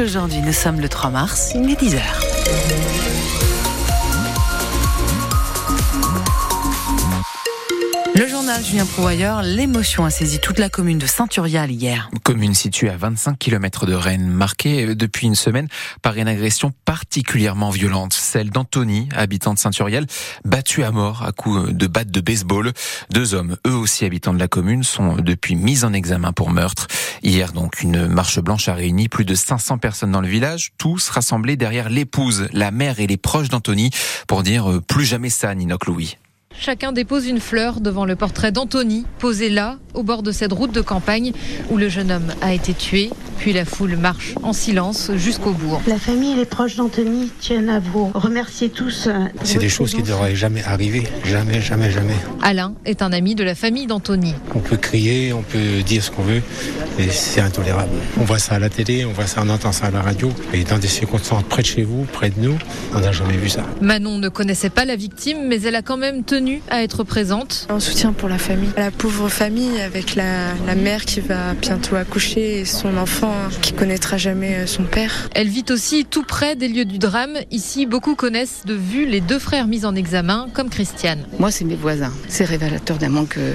aujourd'hui, nous sommes le 3 mars, il est 10h. Journal Julien Prouailleur, l'émotion a saisi toute la commune de Saint-Urial hier. Commune située à 25 km de Rennes, marquée depuis une semaine par une agression particulièrement violente, celle d'Anthony, habitant de Saint-Urial, battu à mort à coups de batte de baseball. Deux hommes, eux aussi habitants de la commune, sont depuis mis en examen pour meurtre. Hier donc, une marche blanche a réuni plus de 500 personnes dans le village, tous rassemblés derrière l'épouse, la mère et les proches d'Anthony pour dire euh, plus jamais ça, Ninoc Louis. Chacun dépose une fleur devant le portrait d'Anthony, posé là, au bord de cette route de campagne où le jeune homme a été tué. Puis la foule marche en silence jusqu'au bourg. La famille et les proches d'Anthony tiennent à vous remercier tous. euh, C'est des choses qui ne devraient jamais arriver. Jamais, jamais, jamais. Alain est un ami de la famille d'Anthony. On peut crier, on peut dire ce qu'on veut, et c'est intolérable. On voit ça à la télé, on voit ça, on entend ça à la radio, mais dans des circonstances près de chez vous, près de nous, on n'a jamais vu ça. Manon ne connaissait pas la victime, mais elle a quand même tenu à être présente. Un soutien pour la famille. La pauvre famille avec la, la mère qui va bientôt accoucher et son enfant qui connaîtra jamais euh, son père. Elle vit aussi tout près des lieux du drame. Ici, beaucoup connaissent de vue les deux frères mis en examen, comme Christiane. Moi, c'est mes voisins. C'est révélateur d'un manque euh,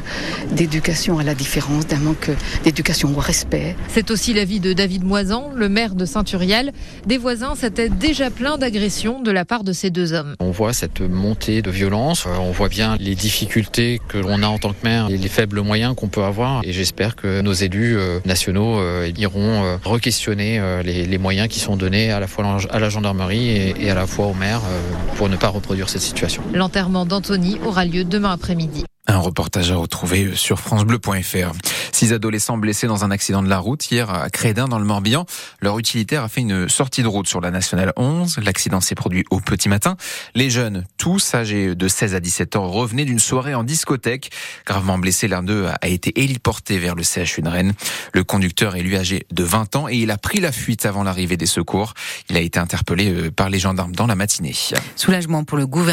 d'éducation à la différence, d'un manque euh, d'éducation au respect. C'est aussi l'avis de David Moisan, le maire de Saint-Urial. Des voisins s'étaient déjà plaints d'agressions de la part de ces deux hommes. On voit cette montée de violence, on voit bien les difficultés que l'on a en tant que maire et les faibles moyens qu'on peut avoir. Et j'espère que nos élus nationaux iront euh, re-questionner euh, les, moyens qui sont donnés à la fois à la gendarmerie et, et à la fois au maire euh, pour ne pas reproduire cette situation. L'enterrement d'Anthony aura lieu demain après-midi. Un reportage à retrouver sur francebleu.fr. Six adolescents blessés dans un accident de la route hier à Crédin dans le Morbihan. Leur utilitaire a fait une sortie de route sur la nationale 11. L'accident s'est produit au petit matin. Les jeunes, tous âgés de 16 à 17 ans, revenaient d'une soirée en discothèque. Gravement blessé, l'un d'eux a été héliporté vers le CHU de Rennes. Le conducteur est lui âgé de 20 ans et il a pris la fuite avant l'arrivée des secours. Il a été interpellé euh, par les gendarmes dans la matinée. Soulagement pour le gouvernement.